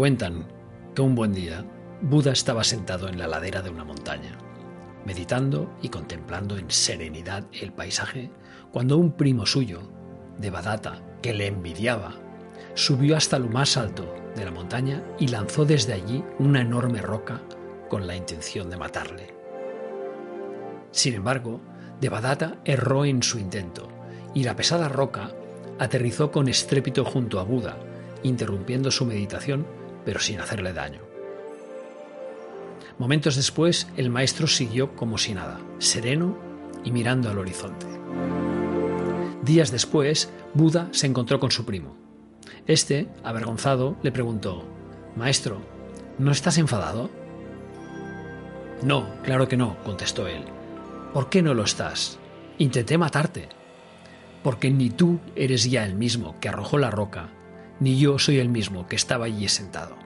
Cuentan que un buen día Buda estaba sentado en la ladera de una montaña, meditando y contemplando en serenidad el paisaje, cuando un primo suyo, Devadatta, que le envidiaba, subió hasta lo más alto de la montaña y lanzó desde allí una enorme roca con la intención de matarle. Sin embargo, Devadatta erró en su intento y la pesada roca aterrizó con estrépito junto a Buda, interrumpiendo su meditación pero sin hacerle daño. Momentos después, el maestro siguió como si nada, sereno y mirando al horizonte. Días después, Buda se encontró con su primo. Este, avergonzado, le preguntó, Maestro, ¿no estás enfadado? No, claro que no, contestó él. ¿Por qué no lo estás? Intenté matarte. Porque ni tú eres ya el mismo que arrojó la roca, ni yo soy el mismo que estaba allí sentado.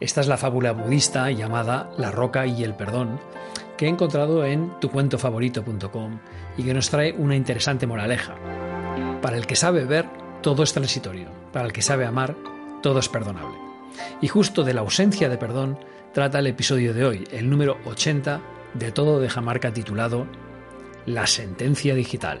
Esta es la fábula budista llamada La roca y el perdón, que he encontrado en tucuentofavorito.com y que nos trae una interesante moraleja. Para el que sabe ver, todo es transitorio. Para el que sabe amar, todo es perdonable. Y justo de la ausencia de perdón trata el episodio de hoy, el número 80 de Todo de Jamarca titulado La sentencia digital.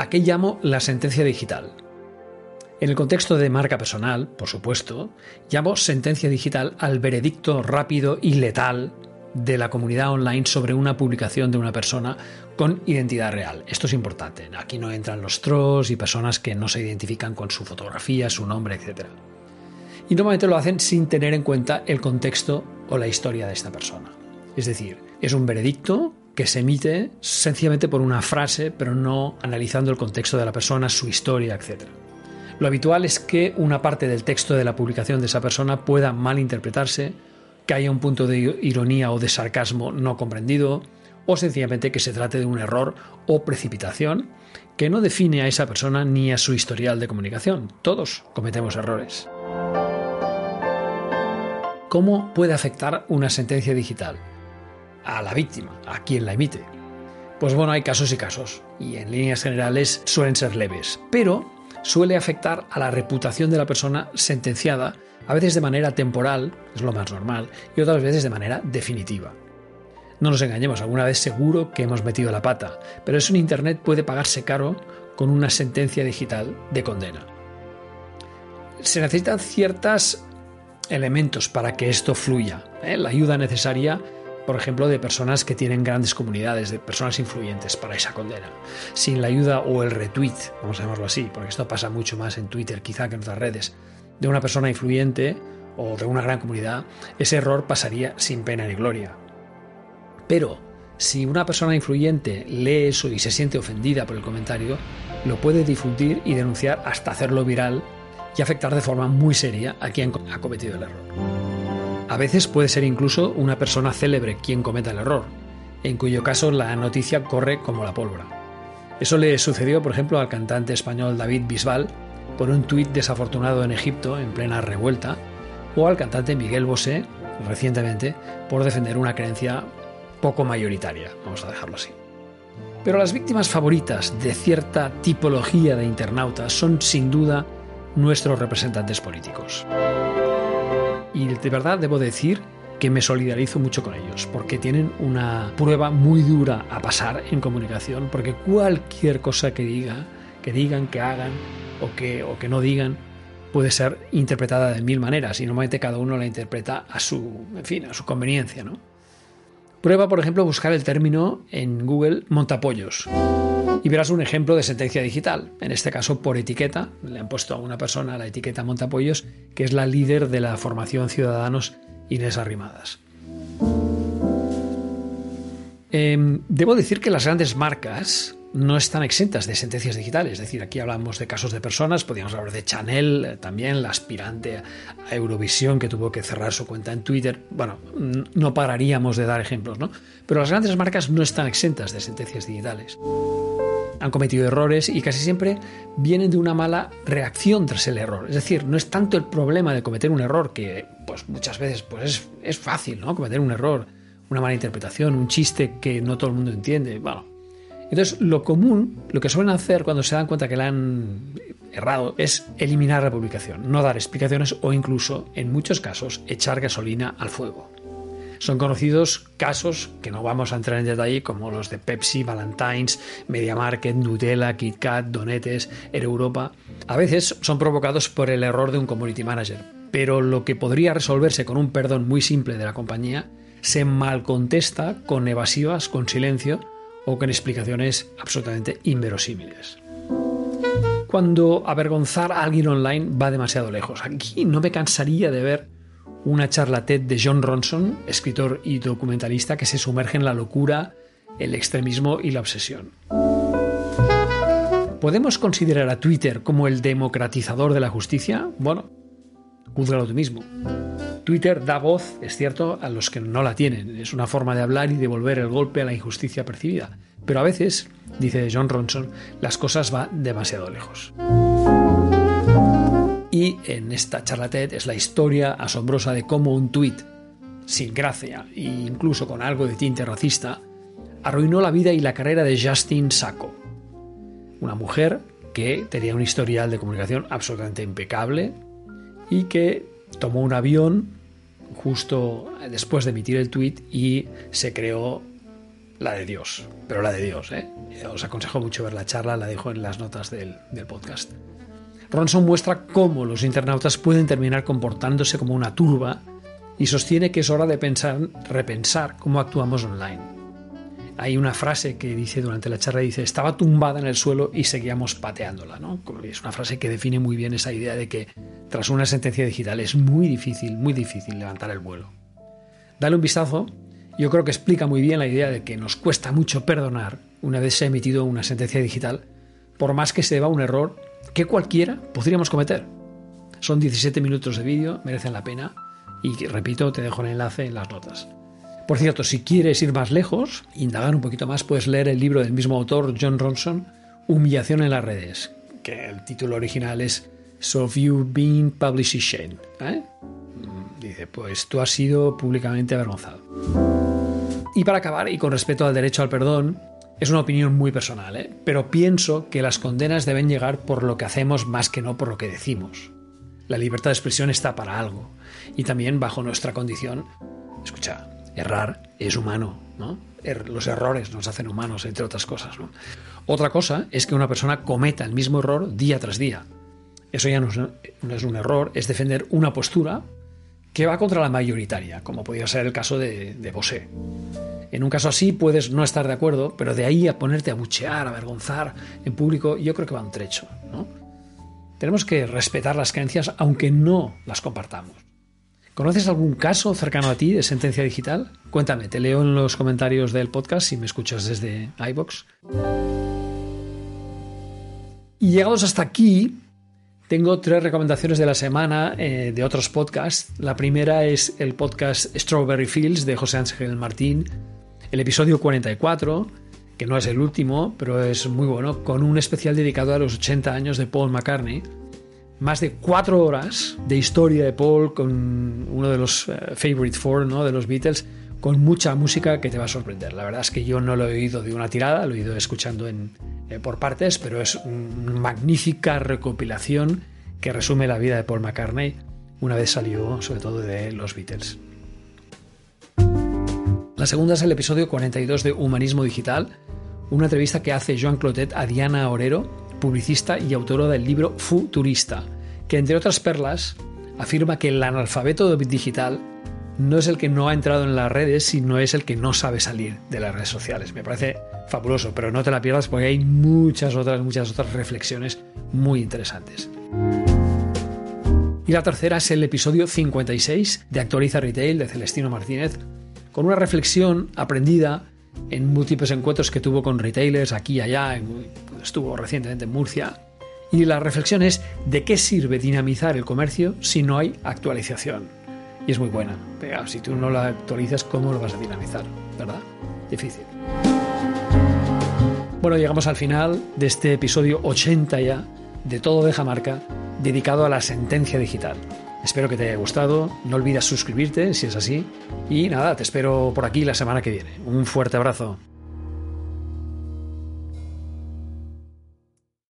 ¿A qué llamo la sentencia digital? En el contexto de marca personal, por supuesto, llamo sentencia digital al veredicto rápido y letal de la comunidad online sobre una publicación de una persona con identidad real. Esto es importante. Aquí no entran los trolls y personas que no se identifican con su fotografía, su nombre, etc. Y normalmente lo hacen sin tener en cuenta el contexto o la historia de esta persona. Es decir, es un veredicto que se emite sencillamente por una frase, pero no analizando el contexto de la persona, su historia, etc. Lo habitual es que una parte del texto de la publicación de esa persona pueda malinterpretarse que haya un punto de ironía o de sarcasmo no comprendido, o sencillamente que se trate de un error o precipitación que no define a esa persona ni a su historial de comunicación. Todos cometemos errores. ¿Cómo puede afectar una sentencia digital? A la víctima, a quien la emite. Pues bueno, hay casos y casos, y en líneas generales suelen ser leves, pero suele afectar a la reputación de la persona sentenciada a veces de manera temporal, es lo más normal, y otras veces de manera definitiva. No nos engañemos, alguna vez seguro que hemos metido la pata, pero eso en Internet puede pagarse caro con una sentencia digital de condena. Se necesitan ciertos elementos para que esto fluya. ¿eh? La ayuda necesaria, por ejemplo, de personas que tienen grandes comunidades, de personas influyentes para esa condena. Sin la ayuda o el retweet, vamos a llamarlo así, porque esto pasa mucho más en Twitter quizá que en otras redes, de una persona influyente o de una gran comunidad, ese error pasaría sin pena ni gloria. Pero si una persona influyente lee eso y se siente ofendida por el comentario, lo puede difundir y denunciar hasta hacerlo viral y afectar de forma muy seria a quien ha cometido el error. A veces puede ser incluso una persona célebre quien cometa el error, en cuyo caso la noticia corre como la pólvora. Eso le sucedió, por ejemplo, al cantante español David Bisbal, por un tuit desafortunado en Egipto en plena revuelta, o al cantante Miguel Bosé, recientemente, por defender una creencia poco mayoritaria, vamos a dejarlo así. Pero las víctimas favoritas de cierta tipología de internautas son sin duda nuestros representantes políticos. Y de verdad debo decir que me solidarizo mucho con ellos, porque tienen una prueba muy dura a pasar en comunicación, porque cualquier cosa que diga, que digan, que hagan, o que, o que no digan puede ser interpretada de mil maneras y normalmente cada uno la interpreta a su, fin, a su conveniencia. ¿no? Prueba, por ejemplo, buscar el término en Google montapollos y verás un ejemplo de sentencia digital. En este caso, por etiqueta, le han puesto a una persona la etiqueta montapollos, que es la líder de la formación Ciudadanos Inés Arrimadas. Em, debo decir que las grandes marcas no están exentas de sentencias digitales. Es decir, aquí hablamos de casos de personas, podríamos hablar de Chanel, eh, también la aspirante a Eurovisión que tuvo que cerrar su cuenta en Twitter. Bueno, no pararíamos de dar ejemplos, ¿no? Pero las grandes marcas no están exentas de sentencias digitales. Han cometido errores y casi siempre vienen de una mala reacción tras el error. Es decir, no es tanto el problema de cometer un error, que pues muchas veces pues es, fácil, ¿no? Cometer un error, una mala interpretación, un chiste que no todo el mundo entiende. Bueno, entonces, lo común, lo que suelen hacer cuando se dan cuenta que la han errado, es eliminar la publicación, no dar explicaciones o incluso, en muchos casos, echar gasolina al fuego. Son conocidos casos que no vamos a entrar en detalle, como los de Pepsi, Valentine's, MediaMarket, Nutella, KitKat, Donetes, Air Europa. A veces son provocados por el error de un community manager, pero lo que podría resolverse con un perdón muy simple de la compañía se mal contesta con evasivas, con silencio o con explicaciones absolutamente inverosímiles. Cuando avergonzar a alguien online va demasiado lejos. Aquí no me cansaría de ver una charla TED de John Ronson, escritor y documentalista que se sumerge en la locura, el extremismo y la obsesión. ¿Podemos considerar a Twitter como el democratizador de la justicia? Bueno, júzgalo tú mismo. Twitter da voz, es cierto, a los que no la tienen. Es una forma de hablar y devolver el golpe a la injusticia percibida. Pero a veces, dice John Ronson, las cosas van demasiado lejos. Y en esta charla TED es la historia asombrosa de cómo un tuit sin gracia e incluso con algo de tinte racista arruinó la vida y la carrera de Justin Sacco, una mujer que tenía un historial de comunicación absolutamente impecable y que tomó un avión justo después de emitir el tweet y se creó la de Dios, pero la de Dios. ¿eh? Os aconsejo mucho ver la charla, la dejo en las notas del, del podcast. Ronson muestra cómo los internautas pueden terminar comportándose como una turba y sostiene que es hora de pensar, repensar cómo actuamos online hay una frase que dice durante la charla, dice, estaba tumbada en el suelo y seguíamos pateándola. ¿no? Es una frase que define muy bien esa idea de que tras una sentencia digital es muy difícil, muy difícil levantar el vuelo. Dale un vistazo, yo creo que explica muy bien la idea de que nos cuesta mucho perdonar una vez se ha emitido una sentencia digital, por más que se deba un error que cualquiera podríamos cometer. Son 17 minutos de vídeo, merecen la pena y repito, te dejo el enlace en las notas. Por cierto, si quieres ir más lejos, indagar un poquito más, puedes leer el libro del mismo autor, John Ronson, Humillación en las redes, que el título original es So You Been Publicly Shame. ¿eh? Mm, dice, pues tú has sido públicamente avergonzado. Y para acabar, y con respecto al derecho al perdón, es una opinión muy personal, ¿eh? pero pienso que las condenas deben llegar por lo que hacemos más que no por lo que decimos. La libertad de expresión está para algo, y también bajo nuestra condición, escucha, Errar es humano, ¿no? Er, los errores nos hacen humanos, entre otras cosas. Otra cosa es que una persona cometa el mismo error día tras día. Eso ya no es, un error, es defender una postura que va contra la mayoritaria, como podría ser el caso de, de Bosé. En un caso así puedes no estar de acuerdo, pero de ahí a ponerte a buchear, a avergonzar en público, yo creo que va un trecho. ¿no? Tenemos que respetar las creencias aunque no las compartamos. ¿Conoces algún caso cercano a ti de sentencia digital? Cuéntame, te leo en los comentarios del podcast si me escuchas desde iBox. Y llegados hasta aquí, tengo tres recomendaciones de la semana eh, de otros podcasts. La primera es el podcast Strawberry Fields de José Ángel Martín, el episodio 44, que no es el último, pero es muy bueno, con un especial dedicado a los 80 años de Paul McCartney más de cuatro horas de historia de Paul con uno de los eh, favorite four ¿no? de los Beatles, con mucha música que te va a sorprender. La verdad es que yo no lo he oído de una tirada, lo he ido escuchando en, eh, por partes, pero es una magnífica recopilación que resume la vida de Paul McCartney una vez salió sobre todo de los Beatles. La segunda es el episodio 42 de Humanismo Digital, una entrevista que hace Joan Clotet a Diana Orero, publicista y autora del libro Futurista, que entre otras perlas afirma que el analfabeto digital no es el que no ha entrado en las redes, sino es el que no sabe salir de las redes sociales. Me parece fabuloso, pero no te la pierdas porque hay muchas otras, muchas otras reflexiones muy interesantes. Y la tercera es el episodio 56 de Actualiza Retail de Celestino Martínez, con una reflexión aprendida en múltiples encuentros que tuvo con retailers aquí y allá, estuvo recientemente en Murcia. Y la reflexión es de qué sirve dinamizar el comercio si no hay actualización. Y es muy buena. Pero si tú no la actualizas, ¿cómo lo vas a dinamizar? ¿Verdad? Difícil. Bueno, llegamos al final de este episodio 80 ya de Todo de Jamarca, dedicado a la sentencia digital. Espero que te haya gustado, no olvides suscribirte si es así y nada, te espero por aquí la semana que viene. Un fuerte abrazo.